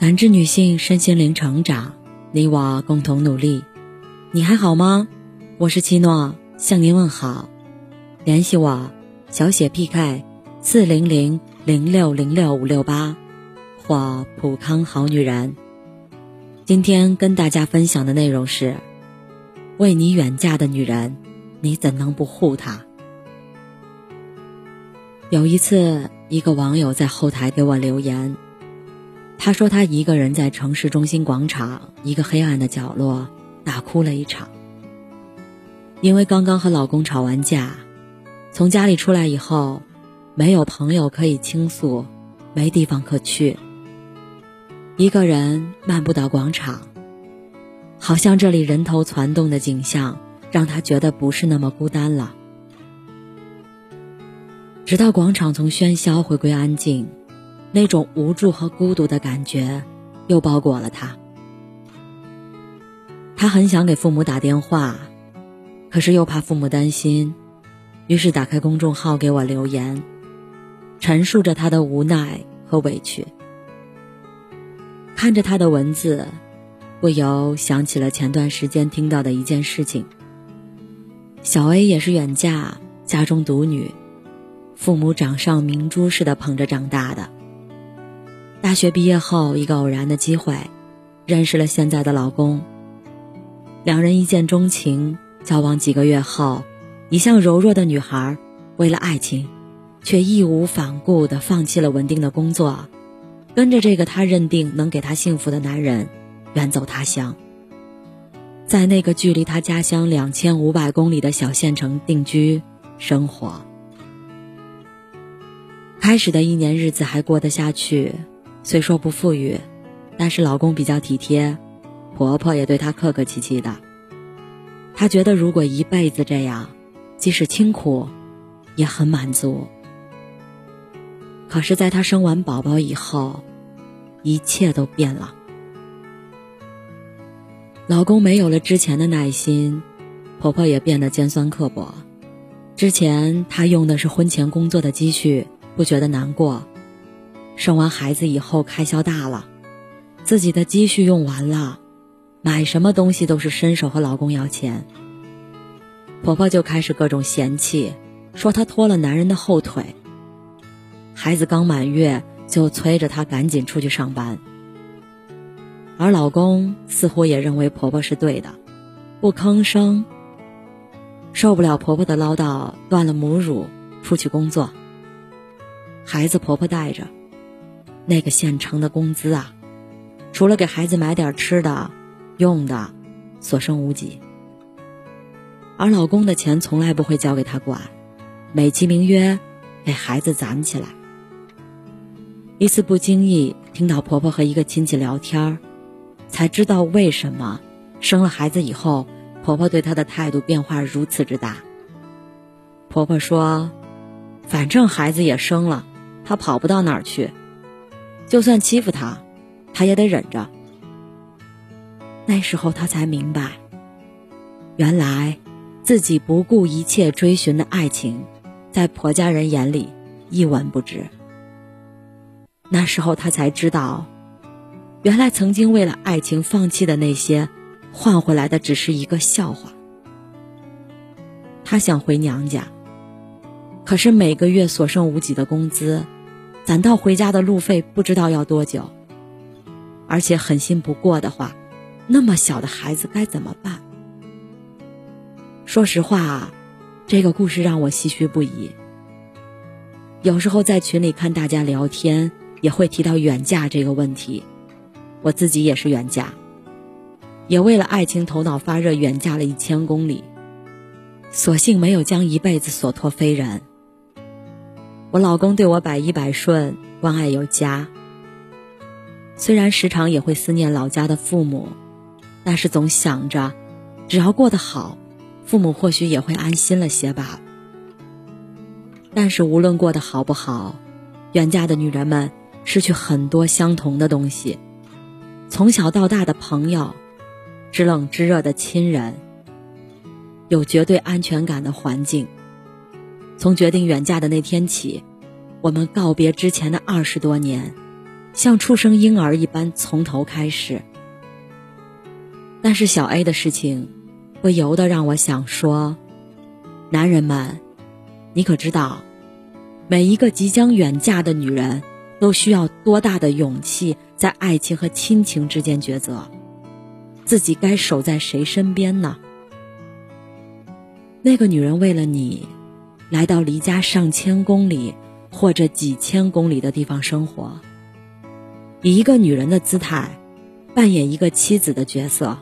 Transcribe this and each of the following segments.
感知女性身心灵成长，你我共同努力。你还好吗？我是七诺，向您问好。联系我，小写 PK 四零零零六零六五六八，或普康好女人。今天跟大家分享的内容是：为你远嫁的女人，你怎能不护她？有一次，一个网友在后台给我留言，他说他一个人在城市中心广场一个黑暗的角落大哭了一场，因为刚刚和老公吵完架，从家里出来以后，没有朋友可以倾诉，没地方可去，一个人漫步到广场，好像这里人头攒动的景象让他觉得不是那么孤单了。直到广场从喧嚣回归安静，那种无助和孤独的感觉又包裹了他。他很想给父母打电话，可是又怕父母担心，于是打开公众号给我留言，陈述着他的无奈和委屈。看着他的文字，不由想起了前段时间听到的一件事情：小 A 也是远嫁，家中独女。父母掌上明珠似的捧着长大的。大学毕业后，一个偶然的机会，认识了现在的老公。两人一见钟情，交往几个月后，一向柔弱的女孩，为了爱情，却义无反顾地放弃了稳定的工作，跟着这个她认定能给她幸福的男人，远走他乡，在那个距离她家乡两千五百公里的小县城定居生活。开始的一年日子还过得下去，虽说不富裕，但是老公比较体贴，婆婆也对她客客气气的。她觉得如果一辈子这样，即使清苦，也很满足。可是，在她生完宝宝以后，一切都变了。老公没有了之前的耐心，婆婆也变得尖酸刻薄。之前她用的是婚前工作的积蓄。不觉得难过，生完孩子以后开销大了，自己的积蓄用完了，买什么东西都是伸手和老公要钱。婆婆就开始各种嫌弃，说她拖了男人的后腿。孩子刚满月就催着她赶紧出去上班，而老公似乎也认为婆婆是对的，不吭声。受不了婆婆的唠叨，断了母乳，出去工作。孩子婆婆带着，那个县城的工资啊，除了给孩子买点吃的、用的，所剩无几。而老公的钱从来不会交给她管，美其名曰给孩子攒起来。一次不经意听到婆婆和一个亲戚聊天儿才知道为什么生了孩子以后，婆婆对她的态度变化如此之大。婆婆说：“反正孩子也生了。”她跑不到哪儿去，就算欺负他，他也得忍着。那时候他才明白，原来自己不顾一切追寻的爱情，在婆家人眼里一文不值。那时候他才知道，原来曾经为了爱情放弃的那些，换回来的只是一个笑话。他想回娘家，可是每个月所剩无几的工资。攒到回家的路费不知道要多久，而且狠心不过的话，那么小的孩子该怎么办？说实话，这个故事让我唏嘘不已。有时候在群里看大家聊天，也会提到远嫁这个问题。我自己也是远嫁，也为了爱情头脑发热远嫁了一千公里，所幸没有将一辈子所托非人。我老公对我百依百顺，关爱有加。虽然时常也会思念老家的父母，但是总想着，只要过得好，父母或许也会安心了些吧。但是无论过得好不好，远嫁的女人们失去很多相同的东西：从小到大的朋友，知冷知热的亲人，有绝对安全感的环境。从决定远嫁的那天起，我们告别之前的二十多年，像出生婴儿一般从头开始。但是小 A 的事情，不由得让我想说：男人们，你可知道，每一个即将远嫁的女人，都需要多大的勇气，在爱情和亲情之间抉择，自己该守在谁身边呢？那个女人为了你，来到离家上千公里或者几千公里的地方生活，以一个女人的姿态，扮演一个妻子的角色，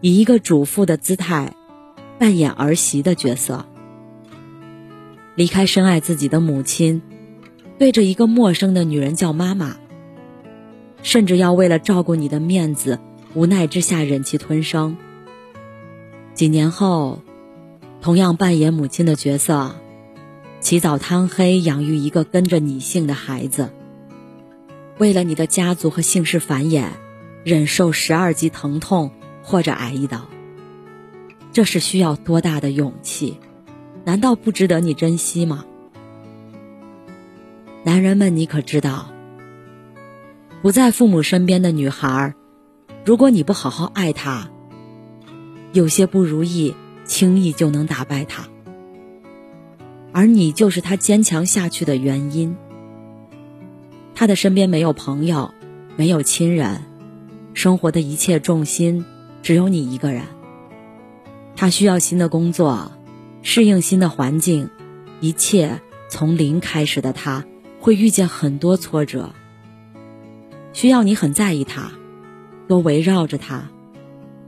以一个主妇的姿态，扮演儿媳的角色，离开深爱自己的母亲，对着一个陌生的女人叫妈妈，甚至要为了照顾你的面子，无奈之下忍气吞声。几年后。同样扮演母亲的角色，起早贪黑养育一个跟着你姓的孩子。为了你的家族和姓氏繁衍，忍受十二级疼痛或者挨一刀，这是需要多大的勇气？难道不值得你珍惜吗？男人们，你可知道，不在父母身边的女孩，如果你不好好爱她，有些不如意。轻易就能打败他，而你就是他坚强下去的原因。他的身边没有朋友，没有亲人，生活的一切重心只有你一个人。他需要新的工作，适应新的环境，一切从零开始的他会遇见很多挫折，需要你很在意他，多围绕着他，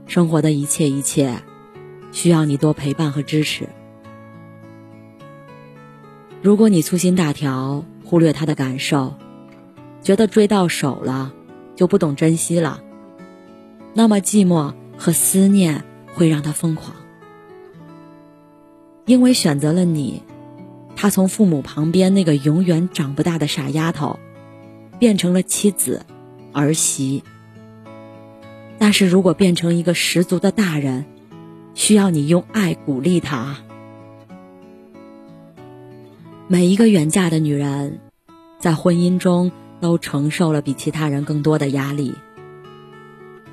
生活的一切一切。需要你多陪伴和支持。如果你粗心大条，忽略他的感受，觉得追到手了就不懂珍惜了，那么寂寞和思念会让他疯狂。因为选择了你，他从父母旁边那个永远长不大的傻丫头，变成了妻子、儿媳。但是如果变成一个十足的大人，需要你用爱鼓励她。每一个远嫁的女人，在婚姻中都承受了比其他人更多的压力。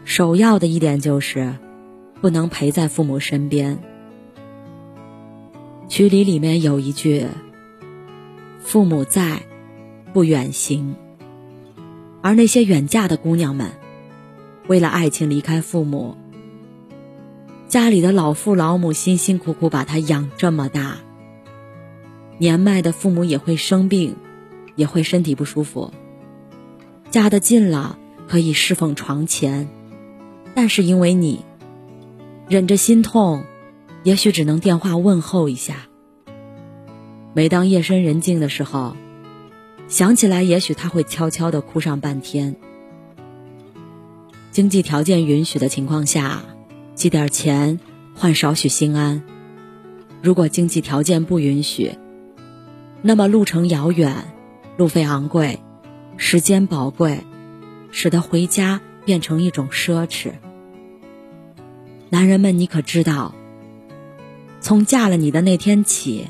首要的一点就是，不能陪在父母身边。曲礼里面有一句：“父母在，不远行。”而那些远嫁的姑娘们，为了爱情离开父母。家里的老父老母辛辛苦苦把他养这么大，年迈的父母也会生病，也会身体不舒服。嫁得近了可以侍奉床前，但是因为你，忍着心痛，也许只能电话问候一下。每当夜深人静的时候，想起来，也许他会悄悄的哭上半天。经济条件允许的情况下。寄点钱换少许心安。如果经济条件不允许，那么路程遥远，路费昂贵，时间宝贵，使得回家变成一种奢侈。男人们，你可知道？从嫁了你的那天起，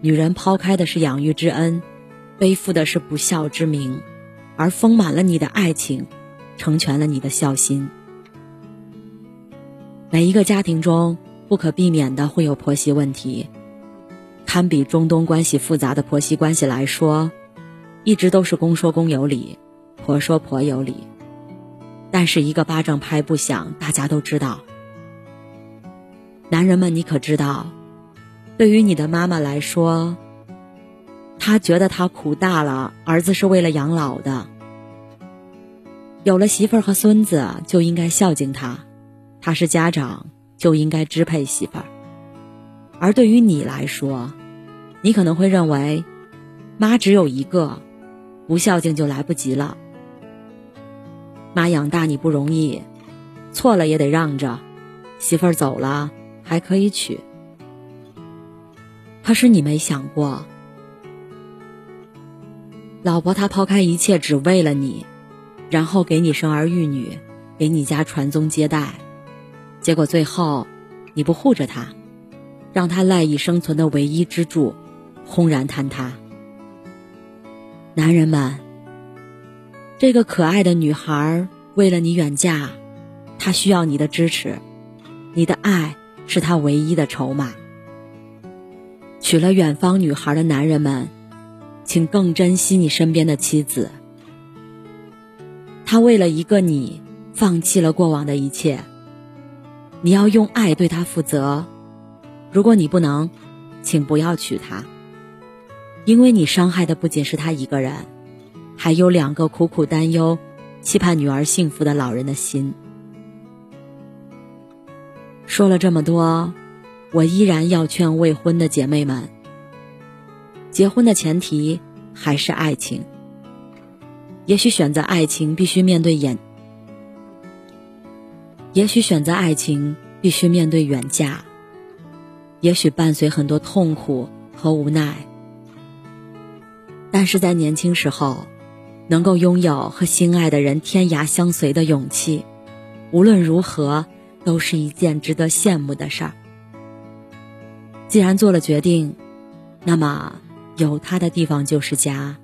女人抛开的是养育之恩，背负的是不孝之名，而丰满了你的爱情，成全了你的孝心。每一个家庭中不可避免的会有婆媳问题，堪比中东关系复杂的婆媳关系来说，一直都是公说公有理，婆说婆有理。但是一个巴掌拍不响，大家都知道。男人们，你可知道，对于你的妈妈来说，她觉得她苦大了，儿子是为了养老的，有了媳妇儿和孙子就应该孝敬他。他是家长，就应该支配媳妇儿。而对于你来说，你可能会认为，妈只有一个，不孝敬就来不及了。妈养大你不容易，错了也得让着，媳妇儿走了还可以娶。可是你没想过，老婆她抛开一切只为了你，然后给你生儿育女，给你家传宗接代。结果最后，你不护着他，让他赖以生存的唯一支柱轰然坍塌。男人们，这个可爱的女孩为了你远嫁，她需要你的支持，你的爱是她唯一的筹码。娶了远方女孩的男人们，请更珍惜你身边的妻子。她为了一个你，放弃了过往的一切。你要用爱对他负责。如果你不能，请不要娶她，因为你伤害的不仅是她一个人，还有两个苦苦担忧、期盼女儿幸福的老人的心。说了这么多。我依然要劝未婚的姐妹们：结婚的前提还是爱情。也许选择爱情必须面对眼，也许选择爱情必须面对远嫁，也许伴随很多痛苦和无奈。但是在年轻时候，能够拥有和心爱的人天涯相随的勇气，无论如何都是一件值得羡慕的事儿。既然做了决定，那么有他的地方就是家。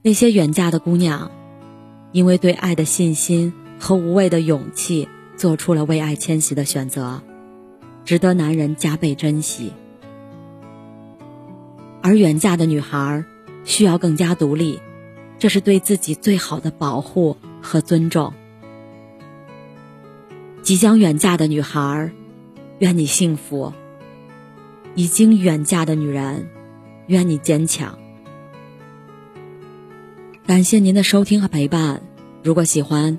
那些远嫁的姑娘，因为对爱的信心和无畏的勇气，做出了为爱迁徙的选择，值得男人加倍珍惜。而远嫁的女孩需要更加独立，这是对自己最好的保护和尊重。即将远嫁的女孩。愿你幸福。已经远嫁的女人，愿你坚强。感谢您的收听和陪伴。如果喜欢，